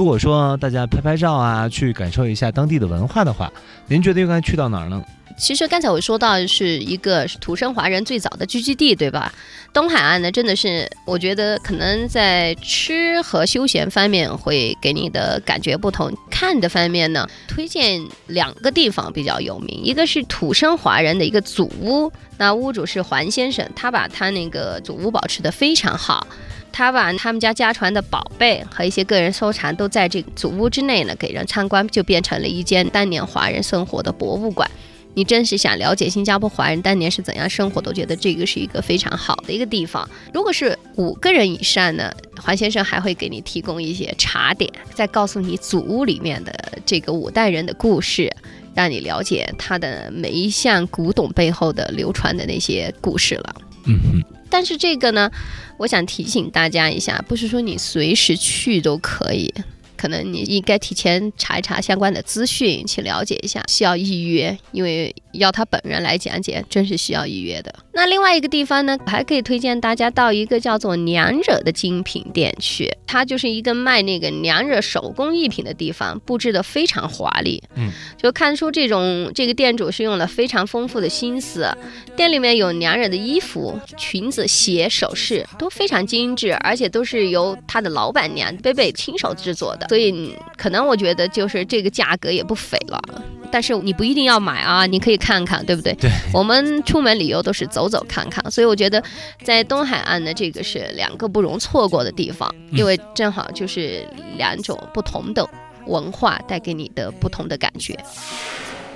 如果说大家拍拍照啊，去感受一下当地的文化的话，您觉得应该去到哪儿呢？其实刚才我说到是一个土生华人最早的聚居地，对吧？东海岸呢，真的是我觉得可能在吃和休闲方面会给你的感觉不同。看的方面呢，推荐两个地方比较有名，一个是土生华人的一个祖屋，那屋主是黄先生，他把他那个祖屋保持的非常好，他把他们家家传的宝贝和一些个人收藏都在这个祖屋之内呢，给人参观，就变成了一间当年华人生活的博物馆。你真是想了解新加坡华人当年是怎样生活，都觉得这个是一个非常好的一个地方。如果是五个人以上呢，黄先生还会给你提供一些茶点，再告诉你祖屋里面的这个五代人的故事，让你了解他的每一项古董背后的流传的那些故事了。嗯哼，但是这个呢，我想提醒大家一下，不是说你随时去都可以。可能你应该提前查一查相关的资讯，去了解一下，需要预约，因为要他本人来讲解，真是需要预约的。那另外一个地方呢，还可以推荐大家到一个叫做娘惹的精品店去，它就是一个卖那个娘惹手工艺品的地方，布置的非常华丽，嗯，就看出这种这个店主是用了非常丰富的心思。店里面有娘惹的衣服、裙子、鞋、首饰都非常精致，而且都是由他的老板娘贝贝亲手制作的。所以可能我觉得就是这个价格也不菲了，但是你不一定要买啊，你可以看看，对不对？对，我们出门旅游都是走走看看，所以我觉得在东海岸的这个是两个不容错过的地方，因为正好就是两种不同的文化带给你的不同的感觉。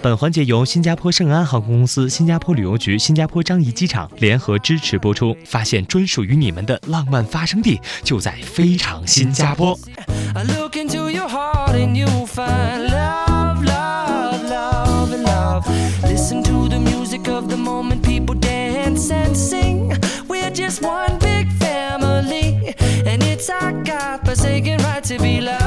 本环节由新加坡圣安航空公司、新加坡旅游局、新加坡樟宜机场联合支持播出。发现专属于你们的浪漫发生地，就在非常新加坡。People dance and sing. We're just one big family, and it's our God forsaken right to be loved, love, love.